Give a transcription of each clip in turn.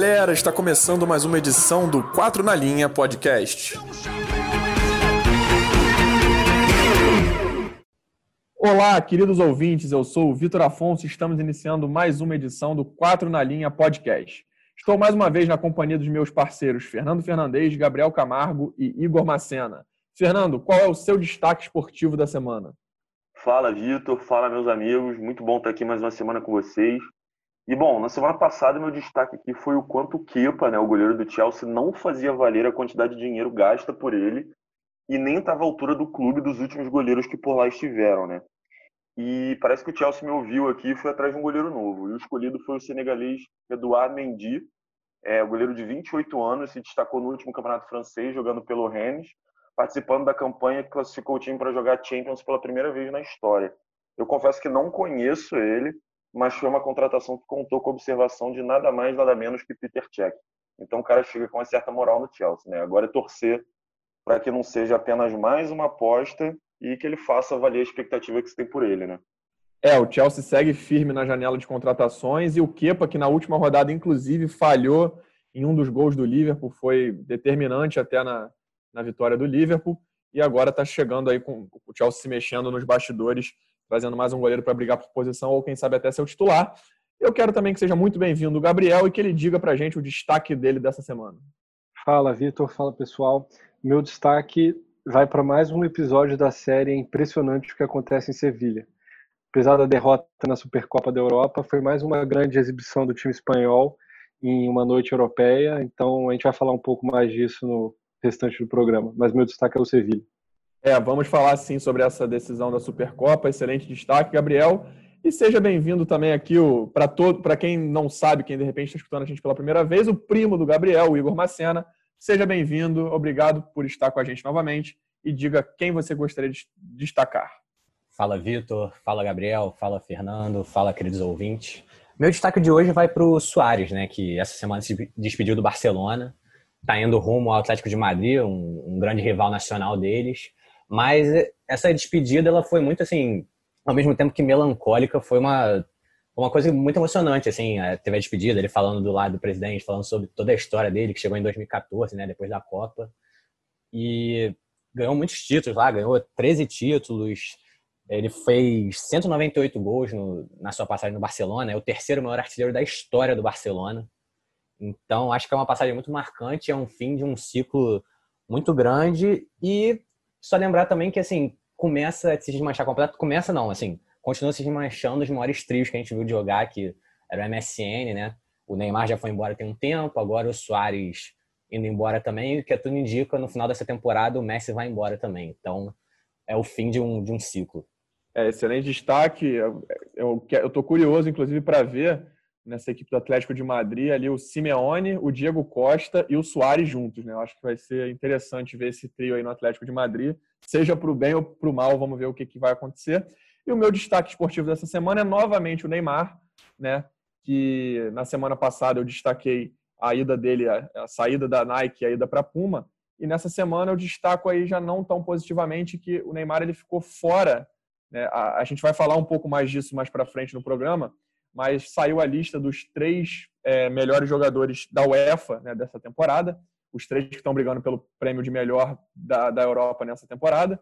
galera, está começando mais uma edição do 4 na Linha Podcast. Olá, queridos ouvintes, eu sou o Vitor Afonso e estamos iniciando mais uma edição do 4 na Linha Podcast. Estou mais uma vez na companhia dos meus parceiros Fernando Fernandes, Gabriel Camargo e Igor Macena. Fernando, qual é o seu destaque esportivo da semana? Fala, Vitor. Fala, meus amigos. Muito bom estar aqui mais uma semana com vocês. E bom, na semana passada meu destaque aqui foi o quanto o Kepa, né, o goleiro do Chelsea, não fazia valer a quantidade de dinheiro gasta por ele e nem estava à altura do clube dos últimos goleiros que por lá estiveram, né? E parece que o Chelsea me ouviu aqui e foi atrás de um goleiro novo. E o escolhido foi o senegalês Edouard Mendy, é, goleiro de 28 anos, se destacou no último campeonato francês, jogando pelo Rennes, participando da campanha que classificou o time para jogar Champions pela primeira vez na história. Eu confesso que não conheço ele, mas foi uma contratação que contou com a observação de nada mais, nada menos que Peter Cech. Então o cara chega com uma certa moral no Chelsea, né? Agora é torcer para que não seja apenas mais uma aposta e que ele faça valer a expectativa que se tem por ele, né? É, o Chelsea segue firme na janela de contratações e o Kepa, que na última rodada, inclusive, falhou em um dos gols do Liverpool, foi determinante até na, na vitória do Liverpool e agora está chegando aí com o Chelsea se mexendo nos bastidores trazendo mais um goleiro para brigar por posição ou quem sabe até ser o titular. Eu quero também que seja muito bem-vindo o Gabriel e que ele diga para a gente o destaque dele dessa semana. Fala, Vitor. Fala, pessoal. Meu destaque vai para mais um episódio da série Impressionante o que acontece em Sevilha. Apesar da derrota na Supercopa da Europa, foi mais uma grande exibição do time espanhol em uma noite europeia. Então a gente vai falar um pouco mais disso no restante do programa. Mas meu destaque é o Sevilha. É, vamos falar sim sobre essa decisão da Supercopa. Excelente destaque, Gabriel. E seja bem-vindo também aqui para todo, para quem não sabe, quem de repente está escutando a gente pela primeira vez, o primo do Gabriel, o Igor Macena. Seja bem-vindo, obrigado por estar com a gente novamente e diga quem você gostaria de destacar. Fala Vitor, fala Gabriel, fala Fernando, fala queridos ouvintes. Meu destaque de hoje vai para o Soares, né, que essa semana se despediu do Barcelona, está indo rumo ao Atlético de Madrid, um, um grande rival nacional deles. Mas essa despedida, ela foi muito assim, ao mesmo tempo que melancólica, foi uma uma coisa muito emocionante, assim, é, teve a despedida, ele falando do lado do presidente, falando sobre toda a história dele, que chegou em 2014, né, depois da Copa, e ganhou muitos títulos lá, ganhou 13 títulos, ele fez 198 gols no, na sua passagem no Barcelona, é o terceiro maior artilheiro da história do Barcelona, então acho que é uma passagem muito marcante, é um fim de um ciclo muito grande. E só lembrar também que, assim, começa a se desmanchar completo. Começa não, assim, continua se desmanchando os maiores trios que a gente viu jogar, que era o MSN, né? O Neymar já foi embora tem um tempo, agora o Soares indo embora também, o que tudo indica, no final dessa temporada o Messi vai embora também. Então, é o fim de um, de um ciclo. É, excelente destaque. Eu, eu, eu tô curioso, inclusive, para ver nessa equipe do Atlético de Madrid ali o Simeone, o Diego Costa e o Soares juntos, né? Eu acho que vai ser interessante ver esse trio aí no Atlético de Madrid, seja para o bem ou para o mal, vamos ver o que, que vai acontecer. E o meu destaque esportivo dessa semana é novamente o Neymar, né? Que na semana passada eu destaquei a ida dele, a, a saída da Nike, a ida para Puma, e nessa semana eu destaco aí já não tão positivamente que o Neymar ele ficou fora. Né? A, a gente vai falar um pouco mais disso mais para frente no programa, mas saiu a lista dos três é, melhores jogadores da UEFA né, dessa temporada, os três que estão brigando pelo prêmio de melhor da, da Europa nessa temporada.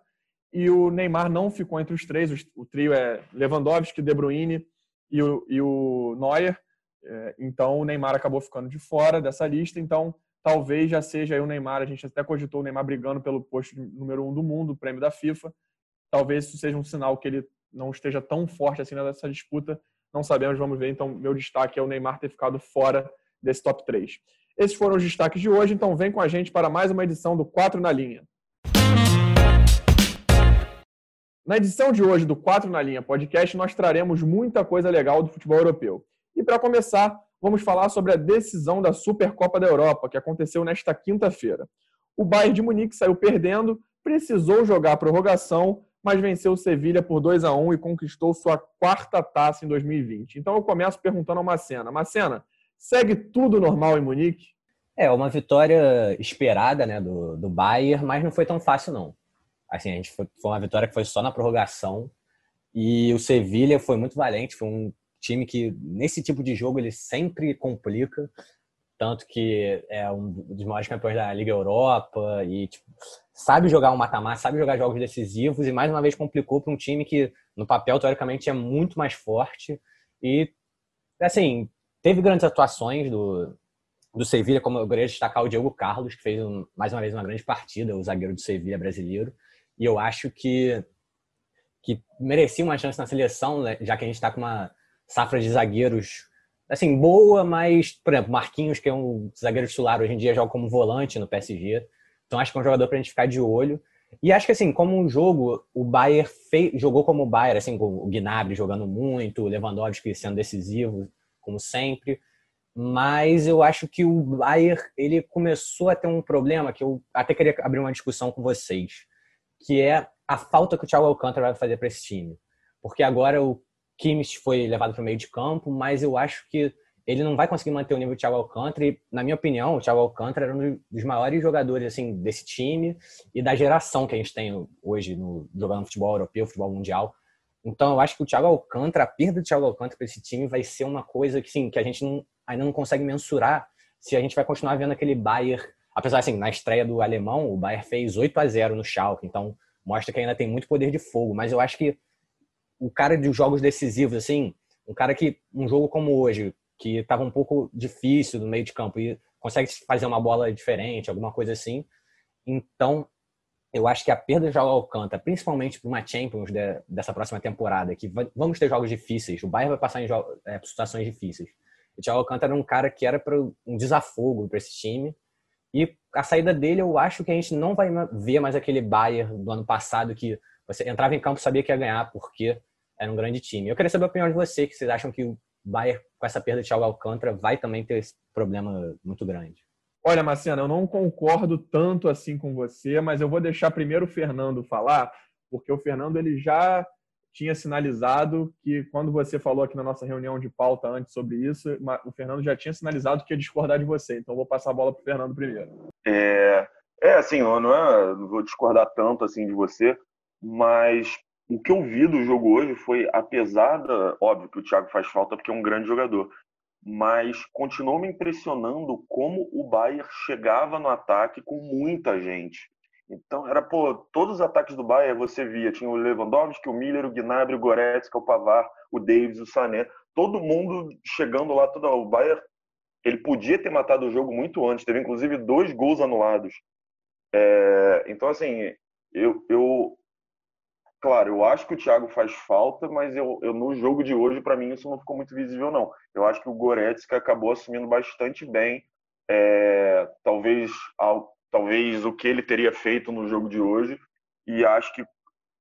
E o Neymar não ficou entre os três. O, trio é Lewandowski, De Bruyne e o, e o Neuer. É, então o Neymar acabou ficando de fora dessa lista. Então talvez já seja o Neymar. A gente até cogitou o Neymar brigando pelo posto número um do mundo, o prêmio da FIFA. Talvez isso seja um sinal que ele não esteja tão forte assim nessa disputa não sabemos, vamos ver. Então, meu destaque é o Neymar ter ficado fora desse top 3. Esses foram os destaques de hoje, então vem com a gente para mais uma edição do 4 na Linha. Na edição de hoje do 4 na Linha podcast, nós traremos muita coisa legal do futebol europeu. E para começar, vamos falar sobre a decisão da Supercopa da Europa, que aconteceu nesta quinta-feira. O Bayern de Munique saiu perdendo, precisou jogar a prorrogação mas venceu o Sevilha por 2 a 1 e conquistou sua quarta taça em 2020. Então eu começo perguntando a Macena. Macena, segue tudo normal em Munique? É, uma vitória esperada né, do, do Bayern, mas não foi tão fácil não. Assim, a gente foi, foi uma vitória que foi só na prorrogação e o Sevilha foi muito valente, foi um time que nesse tipo de jogo ele sempre complica. Tanto que é um dos maiores campeões da Liga Europa e tipo, sabe jogar um mata-mata, sabe jogar jogos decisivos e mais uma vez complicou para um time que no papel teoricamente é muito mais forte. E assim teve grandes atuações do do Sevilha, como eu queria destacar o Diego Carlos que fez um, mais uma vez uma grande partida, o zagueiro do Sevilha brasileiro. E eu acho que que merecia uma chance na seleção, né, já que a gente está com uma safra de zagueiros assim, boa, mas, por exemplo, Marquinhos, que é um zagueiro titular, hoje em dia joga como volante no PSG. Então acho que é um jogador pra gente ficar de olho. E acho que assim, como um jogo, o Bayern fez, jogou como o Bayern, assim, com o Gnabry jogando muito, o Lewandowski sendo decisivo, como sempre. Mas eu acho que o Bayern, ele começou a ter um problema que eu até queria abrir uma discussão com vocês, que é a falta que o Thiago Alcântara vai fazer para esse time. Porque agora o Kimmich foi levado para o meio de campo, mas eu acho que ele não vai conseguir manter o nível do Thiago Alcântara. E, na minha opinião, o Thiago Alcântara era um dos maiores jogadores assim desse time e da geração que a gente tem hoje no, jogando futebol europeu, futebol mundial. Então, eu acho que o Thiago Alcântara, a perda do Thiago Alcântara para esse time vai ser uma coisa que, sim, que a gente não, ainda não consegue mensurar se a gente vai continuar vendo aquele Bayern. Apesar, assim, na estreia do alemão, o Bayern fez 8 a 0 no Schalke, então mostra que ainda tem muito poder de fogo. Mas eu acho que o cara de jogos decisivos, assim, um cara que, um jogo como hoje, que estava um pouco difícil no meio de campo e consegue fazer uma bola diferente, alguma coisa assim. Então, eu acho que a perda de Jogo Alcântara, principalmente para uma Champions de, dessa próxima temporada, que vamos ter jogos difíceis, o Bayern vai passar em é, situações difíceis. O Thiago Alcântara era um cara que era para um desafogo para esse time. E a saída dele, eu acho que a gente não vai ver mais aquele Bayern do ano passado que você entrava em campo sabia que ia ganhar porque era um grande time. Eu queria saber a opinião de você, que vocês acham que o Bayern, com essa perda de Thiago Alcântara, vai também ter esse problema muito grande? Olha, Marciano, eu não concordo tanto assim com você, mas eu vou deixar primeiro o Fernando falar, porque o Fernando ele já tinha sinalizado que quando você falou aqui na nossa reunião de pauta antes sobre isso, o Fernando já tinha sinalizado que ia discordar de você. Então vou passar a bola para o Fernando primeiro. É, é assim, eu não, é, não vou discordar tanto assim de você, mas o que eu vi do jogo hoje foi, apesar da. Óbvio que o Thiago faz falta porque é um grande jogador, mas continuou me impressionando como o Bayern chegava no ataque com muita gente. Então, era, pô, todos os ataques do Bayern você via. Tinha o Lewandowski, o Miller, o Gnabry, o Goretzka, o Pavar, o Davis, o Sané. Todo mundo chegando lá. Todo... O Bayern, ele podia ter matado o jogo muito antes. Teve, inclusive, dois gols anulados. É... Então, assim, eu, eu claro, eu acho que o Thiago faz falta, mas eu, eu no jogo de hoje, para mim, isso não ficou muito visível, não. Eu acho que o Goretzka acabou assumindo bastante bem, é, talvez, ao, talvez o que ele teria feito no jogo de hoje, e acho que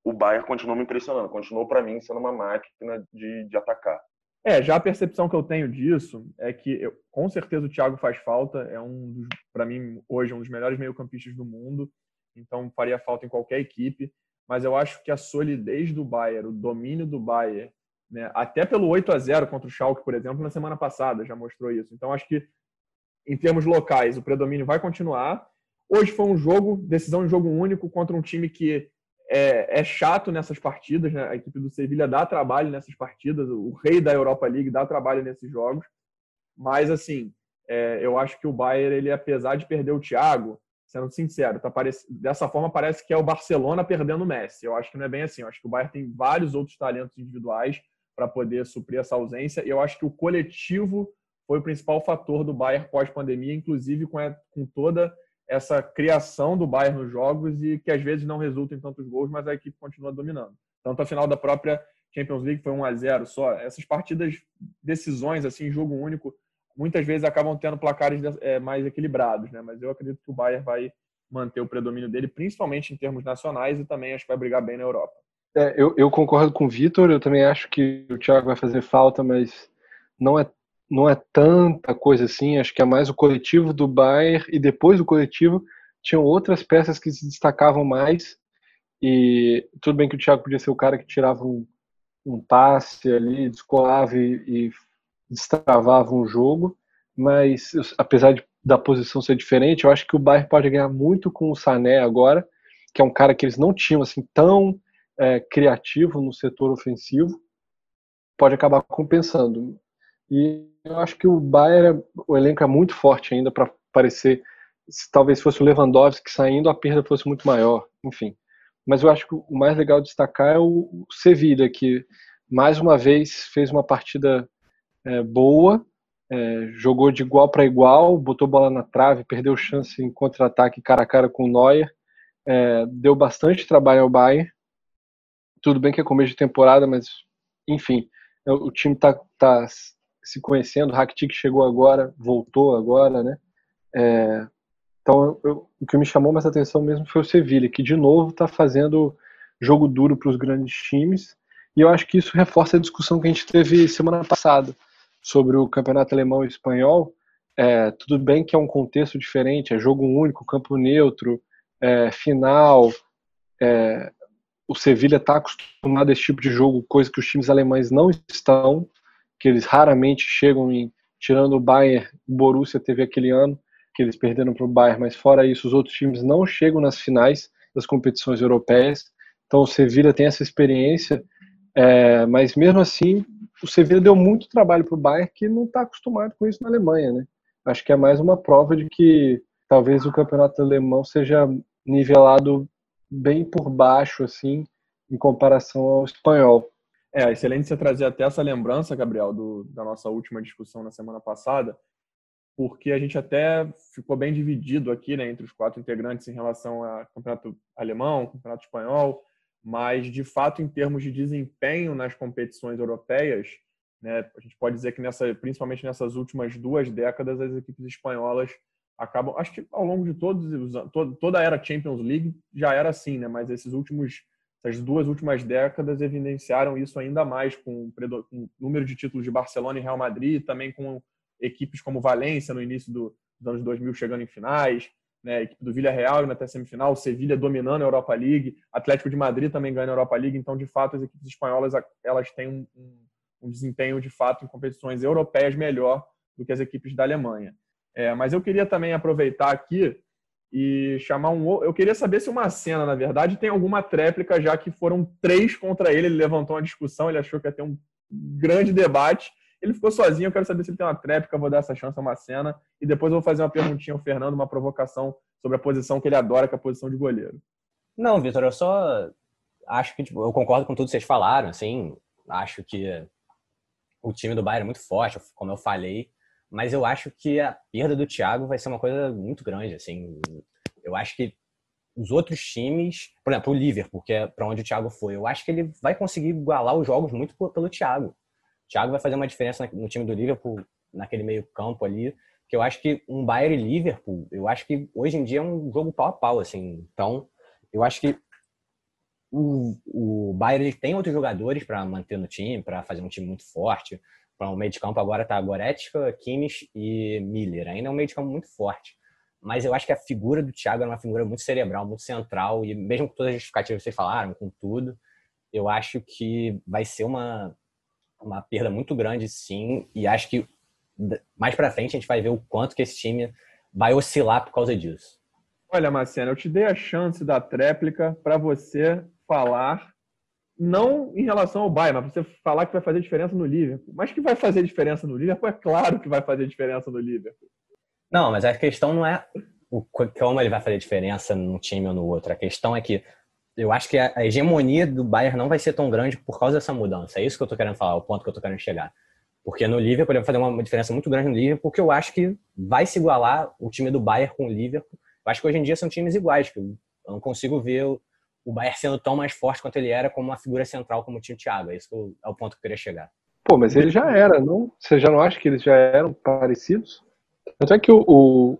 o Bayern continuou me impressionando, continuou para mim sendo uma máquina de, de atacar. É, já a percepção que eu tenho disso é que eu, com certeza o Thiago faz falta, é um para mim hoje um dos melhores meio-campistas do mundo, então faria falta em qualquer equipe mas eu acho que a solidez do Bayern, o domínio do Bayern, né, até pelo 8 a 0 contra o Schalke, por exemplo, na semana passada já mostrou isso. Então acho que em termos locais o predomínio vai continuar. Hoje foi um jogo, decisão de jogo único contra um time que é, é chato nessas partidas, né? A equipe do Sevilha dá trabalho nessas partidas, o rei da Europa League dá trabalho nesses jogos. Mas assim, é, eu acho que o Bayern, ele apesar de perder o Thiago, sendo sincero, tá dessa forma parece que é o Barcelona perdendo o Messi. Eu acho que não é bem assim. Eu acho que o Bayern tem vários outros talentos individuais para poder suprir essa ausência. E eu acho que o coletivo foi o principal fator do Bayern pós-pandemia, inclusive com, a... com toda essa criação do Bayern nos jogos e que às vezes não resulta em tantos gols, mas a equipe continua dominando. Tanto a final da própria Champions League foi 1 a 0 só. Essas partidas, decisões assim, jogo único, muitas vezes acabam tendo placares é, mais equilibrados, né? Mas eu acredito que o Bayern vai manter o predomínio dele, principalmente em termos nacionais, e também acho que vai brigar bem na Europa. É, eu, eu, concordo com o Vitor, eu também acho que o Thiago vai fazer falta, mas não é, não é tanta coisa assim, acho que é mais o coletivo do Bayern, e depois do coletivo tinham outras peças que se destacavam mais, e tudo bem que o Thiago podia ser o cara que tirava um, um passe ali, descolava e, e destravavam o jogo, mas apesar de, da posição ser diferente, eu acho que o Bayern pode ganhar muito com o Sané agora, que é um cara que eles não tinham assim tão é, criativo no setor ofensivo, pode acabar compensando. E eu acho que o Bayern, o elenco é muito forte ainda para parecer. Se talvez fosse o Lewandowski saindo, a perda fosse muito maior. Enfim. Mas eu acho que o mais legal de destacar é o Sevilla, que mais uma vez fez uma partida é, boa, é, jogou de igual para igual, botou bola na trave, perdeu chance em contra-ataque cara a cara com o Neuer, é, deu bastante trabalho ao Bayern. Tudo bem que é começo de temporada, mas enfim, é, o time está tá se conhecendo. O Rakitic chegou agora, voltou agora, né? É, então, eu, o que me chamou mais atenção mesmo foi o Sevilla, que de novo está fazendo jogo duro para os grandes times. E eu acho que isso reforça a discussão que a gente teve semana passada sobre o campeonato alemão e espanhol. É, tudo bem que é um contexto diferente, é jogo único, campo neutro, é, final. É, o Sevilha está acostumado a esse tipo de jogo, coisa que os times alemães não estão, que eles raramente chegam em, tirando o Bayern, o Borussia teve aquele ano que eles perderam para o Bayern, mas fora isso, os outros times não chegam nas finais das competições europeias. Então o Sevilha tem essa experiência, é, mas mesmo assim o Sevilla deu muito trabalho para o Bayern que não está acostumado com isso na Alemanha, né? Acho que é mais uma prova de que talvez o campeonato alemão seja nivelado bem por baixo, assim, em comparação ao espanhol. É, excelente você trazer até essa lembrança, Gabriel, do, da nossa última discussão na semana passada, porque a gente até ficou bem dividido aqui, né, entre os quatro integrantes em relação ao campeonato alemão, campeonato espanhol, mas de fato em termos de desempenho nas competições europeias, né, a gente pode dizer que nessa, principalmente nessas últimas duas décadas as equipes espanholas acabam, acho que ao longo de todos toda a era Champions League já era assim, né, mas esses últimos essas duas últimas décadas evidenciaram isso ainda mais com, o número de títulos de Barcelona e Real Madrid, também com equipes como Valência no início do, dos anos 2000 chegando em finais, né, a equipe do Villarreal indo até a semifinal, o Sevilha dominando a Europa League, Atlético de Madrid também ganha a Europa League, então de fato as equipes espanholas elas têm um, um, um desempenho de fato em competições europeias melhor do que as equipes da Alemanha. É, mas eu queria também aproveitar aqui e chamar um. Eu queria saber se uma cena, na verdade, tem alguma tréplica, já que foram três contra ele. Ele levantou uma discussão, ele achou que ia ter um grande debate. Ele ficou sozinho, eu quero saber se ele tem uma tréplica, vou dar essa chance a uma cena. E depois eu vou fazer uma perguntinha ao Fernando, uma provocação sobre a posição que ele adora, que é a posição de goleiro. Não, Vitor, eu só acho que tipo, eu concordo com tudo que vocês falaram, assim, acho que o time do Bayern é muito forte, como eu falei, mas eu acho que a perda do Thiago vai ser uma coisa muito grande, assim. Eu acho que os outros times, por exemplo, o Liverpool, que é para onde o Thiago foi, eu acho que ele vai conseguir igualar os jogos muito pelo Thiago. Thiago vai fazer uma diferença no time do Liverpool, naquele meio campo ali, que eu acho que um Bayern e Liverpool, eu acho que hoje em dia é um jogo pau a pau, assim. Então, eu acho que o, o Bayern tem outros jogadores para manter no time, para fazer um time muito forte. Para o meio de campo agora tá Goretzka, Kimmich e Miller. Ainda é um meio de campo muito forte. Mas eu acho que a figura do Thiago é uma figura muito cerebral, muito central. E mesmo com todas as justificativas que vocês falaram, com tudo, eu acho que vai ser uma, uma perda muito grande, sim, e acho que mais para frente a gente vai ver o quanto que esse time vai oscilar por causa disso. Olha, Marcelo, eu te dei a chance da tréplica para você falar, não em relação ao Bayern, mas você falar que vai fazer diferença no Liverpool. Mas que vai fazer diferença no Liverpool, é claro que vai fazer diferença no Liverpool. Não, mas a questão não é o, como ele vai fazer diferença num time ou no outro. A questão é que eu acho que a hegemonia do Bayern não vai ser tão grande por causa dessa mudança. É isso que eu tô querendo falar, o ponto que eu tô querendo chegar. Porque no Liverpool ele vai fazer uma diferença muito grande no Liverpool, porque eu acho que vai se igualar o time do Bayern com o Liverpool. Eu acho que hoje em dia são times iguais, que eu não consigo ver o Bayern sendo tão mais forte quanto ele era como uma figura central como o time Thiago. É isso que eu, é o ponto que eu queria chegar. Pô, mas ele já era, não? Você já não acha que eles já eram parecidos? Tanto é que o, o,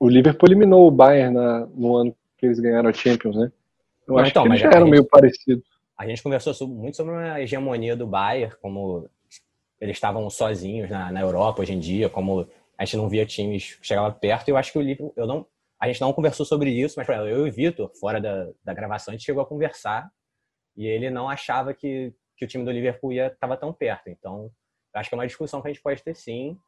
o Liverpool eliminou o Bayern na, no ano que eles ganharam a Champions, né? Eu acho então, que eles já eram gente, meio parecidos. A gente conversou muito sobre a hegemonia do Bayern, como eles estavam sozinhos na, na Europa hoje em dia, como a gente não via times que chegavam perto. E eu acho que o Liverpool, eu não, a gente não conversou sobre isso, mas eu e o Vitor, fora da, da gravação, a gente chegou a conversar e ele não achava que, que o time do Liverpool ia estava tão perto. Então, acho que é uma discussão que a gente pode ter sim.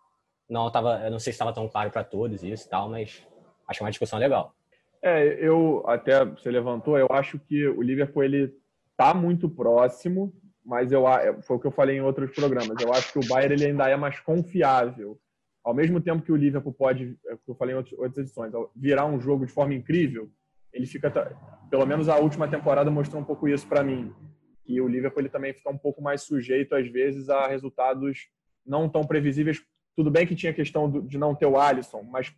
Não tava, eu não sei se estava tão claro para todos isso e tal, mas acho que é uma discussão legal. É, eu até você levantou, eu acho que o Liverpool ele tá muito próximo, mas eu, foi o que eu falei em outros programas. Eu acho que o Bayern ele ainda é mais confiável. Ao mesmo tempo que o Liverpool pode, é que eu falei em outras edições, virar um jogo de forma incrível, ele fica, pelo menos a última temporada mostrou um pouco isso para mim, que o Liverpool ele também fica um pouco mais sujeito às vezes a resultados não tão previsíveis. Tudo bem que tinha questão de não ter o Alisson, mas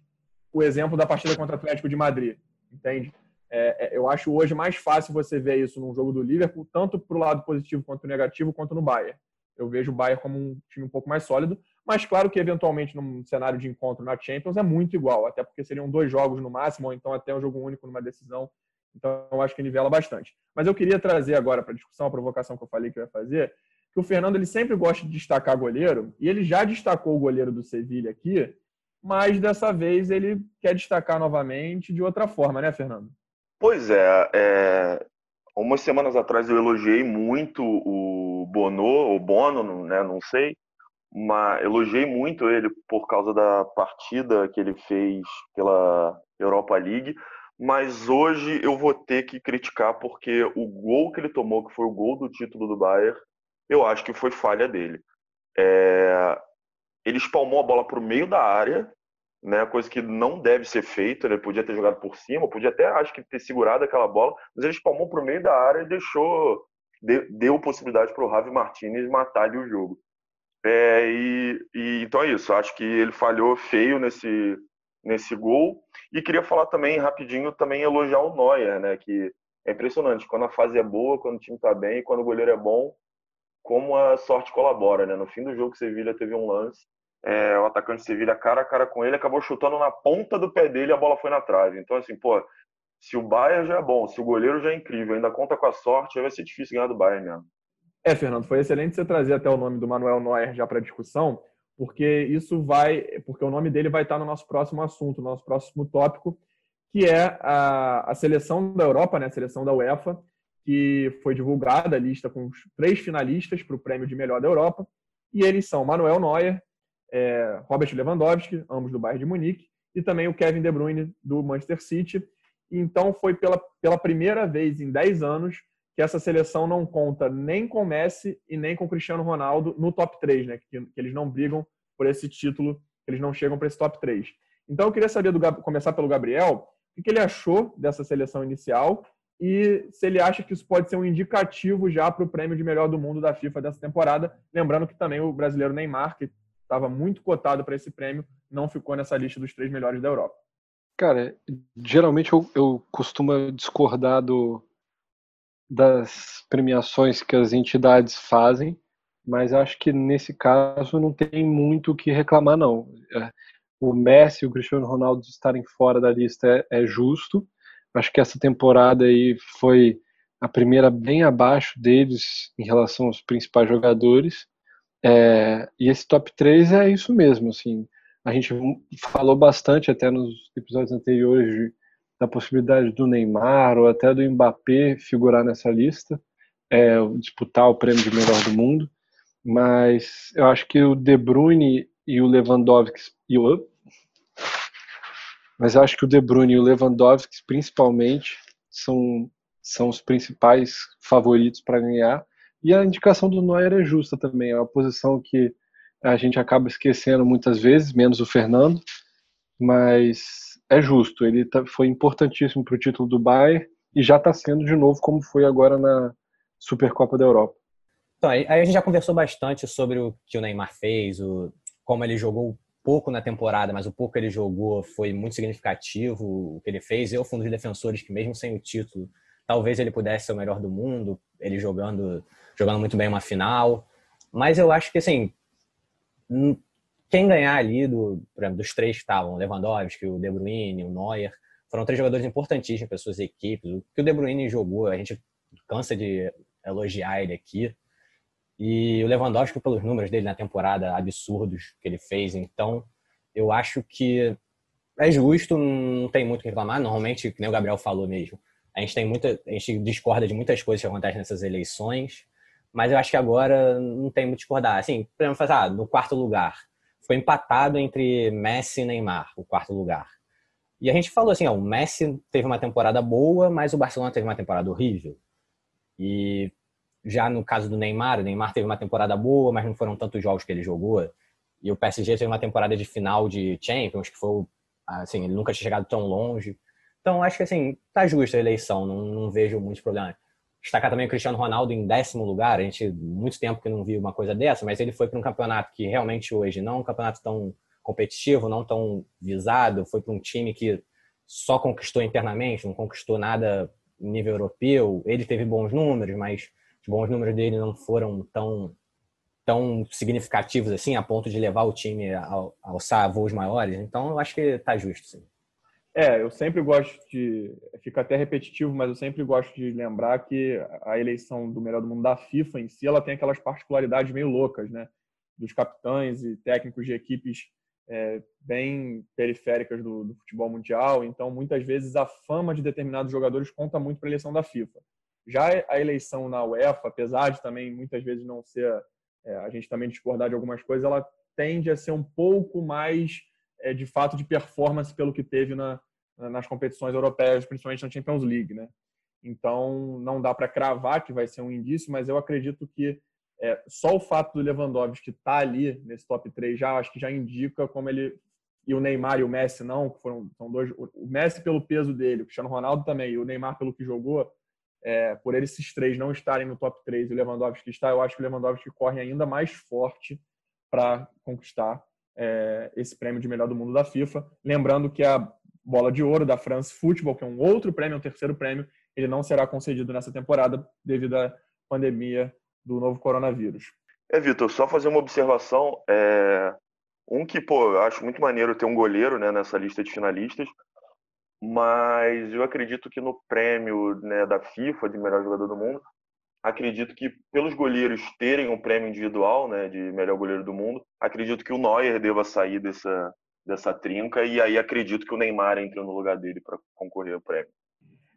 o exemplo da partida contra o Atlético de Madrid, entende? É, é, eu acho hoje mais fácil você ver isso num jogo do Liverpool, tanto para o lado positivo quanto negativo, quanto no Bayern. Eu vejo o Bayern como um time um pouco mais sólido, mas claro que eventualmente num cenário de encontro na Champions é muito igual, até porque seriam dois jogos no máximo, ou então até um jogo único numa decisão. Então eu acho que nivela bastante. Mas eu queria trazer agora para discussão a provocação que eu falei que eu ia fazer, que o Fernando ele sempre gosta de destacar goleiro, e ele já destacou o goleiro do Sevilha aqui, mas dessa vez ele quer destacar novamente de outra forma, né, Fernando? Pois é, é, umas semanas atrás eu elogiei muito o Bono, ou Bono, né, não sei, mas elogiei muito ele por causa da partida que ele fez pela Europa League, mas hoje eu vou ter que criticar porque o gol que ele tomou, que foi o gol do título do Bayern, eu acho que foi falha dele. É... Ele espalmou a bola para o meio da área, né? Coisa que não deve ser feita. Ele podia ter jogado por cima, podia até acho que ter segurado aquela bola, mas ele espalmou para o meio da área e deixou, deu possibilidade para o Javi Martinez matar o jogo. É, e, e, então é isso. Acho que ele falhou feio nesse nesse gol. E queria falar também rapidinho também elogiar o Neuer, né? Que é impressionante quando a fase é boa, quando o time está bem, quando o goleiro é bom, como a sorte colabora, né? No fim do jogo, Sevilha teve um lance é, o atacante Sevilha cara a cara com ele, acabou chutando na ponta do pé dele e a bola foi na trave. Então, assim, pô, se o Bayern já é bom, se o goleiro já é incrível, ainda conta com a sorte, aí vai ser difícil ganhar do Bayern mesmo. É, Fernando, foi excelente você trazer até o nome do Manuel Neuer já para discussão, porque isso vai, porque o nome dele vai estar no nosso próximo assunto, no nosso próximo tópico, que é a, a seleção da Europa, né, a seleção da UEFA, que foi divulgada a lista com os três finalistas para o prêmio de melhor da Europa, e eles são Manuel Neuer, é, Robert Lewandowski, ambos do Bayern de Munique, e também o Kevin De Bruyne do Manchester City. Então foi pela, pela primeira vez em 10 anos que essa seleção não conta nem com Messi e nem com Cristiano Ronaldo no top 3, né? Que, que eles não brigam por esse título, eles não chegam para esse top 3. Então eu queria saber do começar pelo Gabriel, o que ele achou dessa seleção inicial e se ele acha que isso pode ser um indicativo já para o prêmio de melhor do mundo da FIFA dessa temporada. Lembrando que também o brasileiro Neymar, que estava muito cotado para esse prêmio, não ficou nessa lista dos três melhores da Europa. Cara, geralmente eu, eu costumo discordar do, das premiações que as entidades fazem, mas acho que nesse caso não tem muito o que reclamar, não. É, o Messi e o Cristiano Ronaldo estarem fora da lista é, é justo. Acho que essa temporada aí foi a primeira bem abaixo deles em relação aos principais jogadores. É, e esse top 3 é isso mesmo, assim. A gente falou bastante até nos episódios anteriores de, da possibilidade do Neymar ou até do Mbappé figurar nessa lista, é, disputar o prêmio de melhor do mundo. Mas eu acho que o De Bruyne e o Lewandowski e o mas eu acho que o De Bruyne e o Lewandowski principalmente são são os principais favoritos para ganhar e a indicação do Neuer é justa também, é uma posição que a gente acaba esquecendo muitas vezes, menos o Fernando, mas é justo, ele tá, foi importantíssimo para o título do Bayern e já está sendo de novo como foi agora na Supercopa da Europa. Então, aí a gente já conversou bastante sobre o que o Neymar fez, o, como ele jogou pouco na temporada, mas o pouco que ele jogou foi muito significativo o que ele fez. Eu fui um dos defensores que, mesmo sem o título, talvez ele pudesse ser o melhor do mundo, ele jogando jogando muito bem uma final. Mas eu acho que, assim, quem ganhar ali, do, exemplo, dos três que estavam, Lewandowski, o De Bruyne, o Neuer, foram três jogadores importantíssimos para suas equipes. O que o De Bruyne jogou, a gente cansa de elogiar ele aqui. E o Lewandowski, pelos números dele na temporada absurdos que ele fez. Então, eu acho que é justo, não tem muito o que reclamar. Normalmente, que nem o Gabriel falou mesmo, a gente tem muita, a gente discorda de muitas coisas que acontecem nessas eleições. Mas eu acho que agora não tem muito discordar. Assim, por exemplo, ah, no quarto lugar. Foi empatado entre Messi e Neymar, o quarto lugar. E a gente falou assim, ó, o Messi teve uma temporada boa, mas o Barcelona teve uma temporada horrível. E já no caso do Neymar, o Neymar teve uma temporada boa, mas não foram tantos jogos que ele jogou. E o PSG teve uma temporada de final de Champions, que foi, assim, ele nunca tinha chegado tão longe. Então, acho que, assim, tá justa a eleição, não, não vejo muitos problemas. Destacar também o Cristiano Ronaldo em décimo lugar, a gente, muito tempo que não viu uma coisa dessa, mas ele foi para um campeonato que realmente hoje não é um campeonato tão competitivo, não tão visado, foi para um time que só conquistou internamente, não conquistou nada nível europeu. Ele teve bons números, mas os bons números dele não foram tão tão significativos assim a ponto de levar o time a alçar voos maiores. Então, eu acho que está justo, sim. É, eu sempre gosto de. Fica até repetitivo, mas eu sempre gosto de lembrar que a eleição do melhor do mundo da FIFA em si, ela tem aquelas particularidades meio loucas, né? Dos capitães e técnicos de equipes é, bem periféricas do, do, futebol mundial. Então, muitas vezes, a fama de determinados jogadores conta muito para a eleição da FIFA. Já a eleição na UEFA, apesar de também muitas vezes não ser. É, a gente também discordar de algumas coisas, ela tende a ser um pouco mais é, de fato de performance pelo que teve na, nas competições europeias, principalmente na Champions League, né? Então não dá para cravar que vai ser um indício, mas eu acredito que é, só o fato do Lewandowski estar tá ali nesse top 3 já acho que já indica como ele e o Neymar e o Messi não, foram são dois, o Messi pelo peso dele, o Cristiano Ronaldo também, e o Neymar pelo que jogou, é, por esses três não estarem no top 3 e o Lewandowski está, eu acho que o Lewandowski corre ainda mais forte para conquistar é, esse prêmio de melhor do mundo da FIFA. Lembrando que a bola de ouro da France Football, que é um outro prêmio, um terceiro prêmio, ele não será concedido nessa temporada devido à pandemia do novo coronavírus. É, Vitor, só fazer uma observação. É... Um que, pô, eu acho muito maneiro ter um goleiro né, nessa lista de finalistas, mas eu acredito que no prêmio né, da FIFA de melhor jogador do mundo, acredito que pelos goleiros terem um prêmio individual, né, de melhor goleiro do mundo, acredito que o Neuer deva sair dessa dessa trinca e aí acredito que o Neymar entre no lugar dele para concorrer ao prêmio.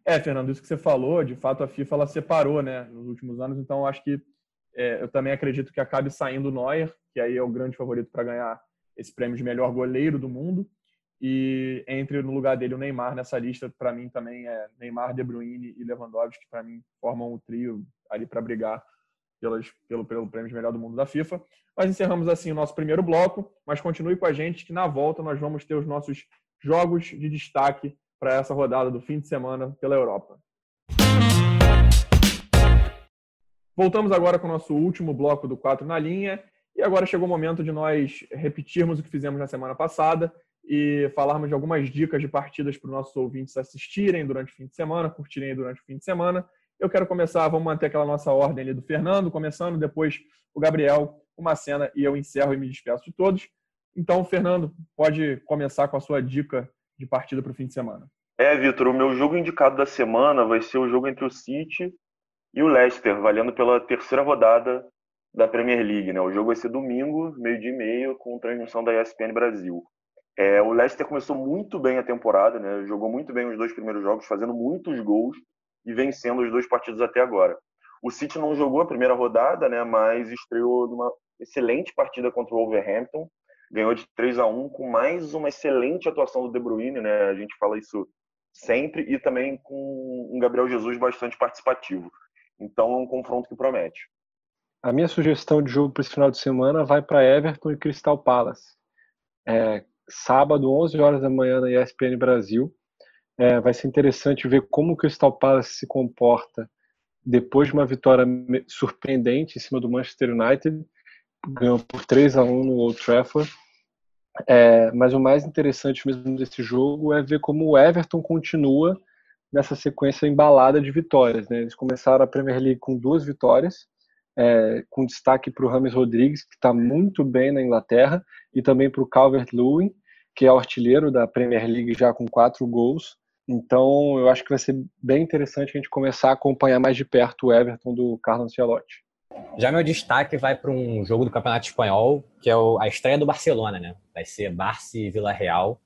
É, Fernando, isso que você falou, de fato a FIFA ela separou, né, nos últimos anos, então acho que é, eu também acredito que acabe saindo o Neuer, que aí é o grande favorito para ganhar esse prêmio de melhor goleiro do mundo. E entre no lugar dele o Neymar nessa lista, para mim também é Neymar, De Bruyne e Lewandowski, que para mim formam o trio ali para brigar pelas, pelo, pelo prêmio de melhor do mundo da FIFA. Mas encerramos assim o nosso primeiro bloco, mas continue com a gente que na volta nós vamos ter os nossos jogos de destaque para essa rodada do fim de semana pela Europa. Voltamos agora com o nosso último bloco do 4 na linha. E agora chegou o momento de nós repetirmos o que fizemos na semana passada e falarmos de algumas dicas de partidas para os nossos ouvintes assistirem durante o fim de semana, curtirem durante o fim de semana. Eu quero começar, vamos manter aquela nossa ordem ali do Fernando, começando, depois o Gabriel, uma cena e eu encerro e me despeço de todos. Então, Fernando, pode começar com a sua dica de partida para o fim de semana. É, Vitor, o meu jogo indicado da semana vai ser o jogo entre o City e o Leicester, valendo pela terceira rodada da Premier League. Né? O jogo vai ser domingo, meio-dia e meio, com transmissão da ESPN Brasil. É, o Leicester começou muito bem a temporada, né? jogou muito bem os dois primeiros jogos, fazendo muitos gols e vencendo os dois partidos até agora. O City não jogou a primeira rodada, né? mas estreou numa excelente partida contra o Wolverhampton, ganhou de 3 a 1 com mais uma excelente atuação do De Bruyne, né? A gente fala isso sempre e também com um Gabriel Jesus bastante participativo. Então é um confronto que promete. A minha sugestão de jogo para esse final de semana vai para Everton e Crystal Palace. É, sábado, 11 horas da manhã na ESPN Brasil. É, vai ser interessante ver como o Crystal Palace se comporta depois de uma vitória surpreendente em cima do Manchester United. Ganhou por 3 a 1 no Old Trafford. É, mas o mais interessante mesmo desse jogo é ver como o Everton continua nessa sequência embalada de vitórias. Né? Eles começaram a Premier League com duas vitórias, é, com destaque para o Rames Rodrigues, que está muito bem na Inglaterra, e também para o Calvert-Lewin, que é o artilheiro da Premier League já com quatro gols. Então, eu acho que vai ser bem interessante a gente começar a acompanhar mais de perto o Everton do Carlos Ancelotti. Já meu destaque vai para um jogo do Campeonato Espanhol, que é a estreia do Barcelona, né? Vai ser Barça e Vila Real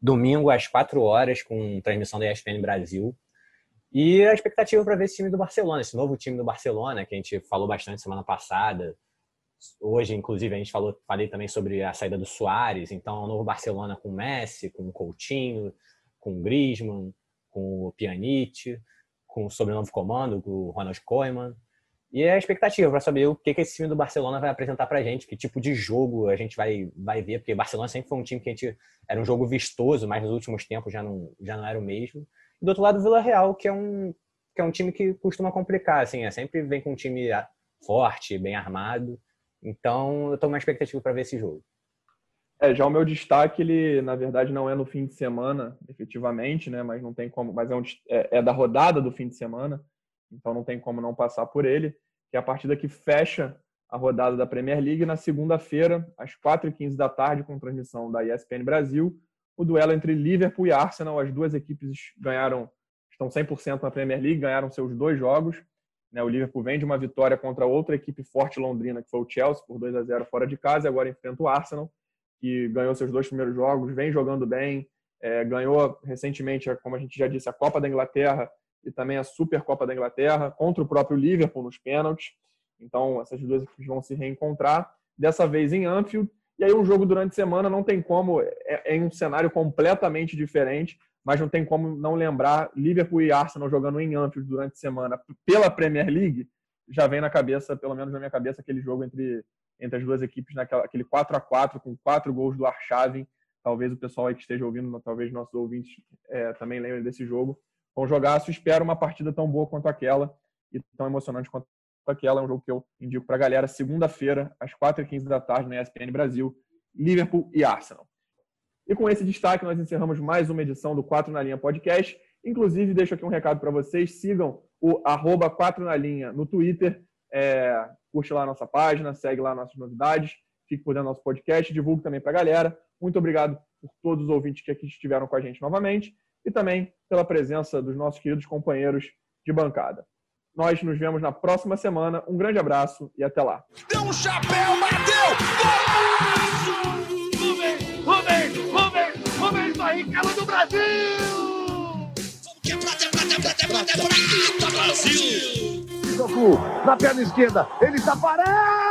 domingo às 4 horas, com transmissão da ESPN Brasil. E a expectativa para ver esse time do Barcelona, esse novo time do Barcelona, que a gente falou bastante semana passada. Hoje, inclusive, a gente falou, falei também sobre a saída do Soares. Então, é um novo Barcelona com Messi, com Coutinho, com Griezmann, com o Pjanic, com o sobrenome comando, com o Ronald Koeman. E é a expectativa para saber o que, que esse time do Barcelona vai apresentar para a gente, que tipo de jogo a gente vai, vai ver, porque o Barcelona sempre foi um time que a gente era um jogo vistoso, mas nos últimos tempos já não, já não era o mesmo. E do outro lado, o Vila Real, que é um, que é um time que costuma complicar, assim, é, sempre vem com um time forte, bem armado. Então, eu estou uma expectativa para ver esse jogo. É, já o meu destaque, ele na verdade não é no fim de semana, efetivamente, né? Mas não tem como, mas é, um, é, é da rodada do fim de semana, então não tem como não passar por ele, que é a partida que fecha a rodada da Premier League na segunda-feira, às 4h15 da tarde, com transmissão da ESPN Brasil, o duelo entre Liverpool e Arsenal. As duas equipes ganharam, estão 100% na Premier League, ganharam seus dois jogos. Né? O Liverpool vem de uma vitória contra outra equipe forte londrina, que foi o Chelsea, por 2 a 0 fora de casa, e agora enfrenta o Arsenal que ganhou seus dois primeiros jogos, vem jogando bem, é, ganhou recentemente, como a gente já disse, a Copa da Inglaterra e também a Supercopa da Inglaterra contra o próprio Liverpool nos pênaltis. Então, essas duas equipes vão se reencontrar, dessa vez em Anfield. E aí, um jogo durante a semana não tem como, é, é em um cenário completamente diferente, mas não tem como não lembrar Liverpool e Arsenal jogando em Anfield durante a semana pela Premier League. Já vem na cabeça, pelo menos na minha cabeça, aquele jogo entre entre as duas equipes naquele 4 a 4 com quatro gols do Arshavin. Talvez o pessoal aí que esteja ouvindo, talvez nossos ouvintes é, também lembrem desse jogo. Bom jogaço, espero uma partida tão boa quanto aquela e tão emocionante quanto aquela. É um jogo que eu indico para a galera. Segunda-feira, às 4h15 da tarde, na ESPN Brasil, Liverpool e Arsenal. E com esse destaque, nós encerramos mais uma edição do 4 na Linha Podcast. Inclusive, deixo aqui um recado para vocês. Sigam o arroba 4 na Linha no Twitter. É, curte lá a nossa página, segue lá nossas novidades, fique por dentro do nosso podcast, divulgue também para a galera. Muito obrigado por todos os ouvintes que aqui estiveram com a gente novamente e também pela presença dos nossos queridos companheiros de bancada. Nós nos vemos na próxima semana. Um grande abraço e até lá. Deu um chapéu, bateu! Brasil! É é é é é Brasil! Na perna esquerda. Ele está parado!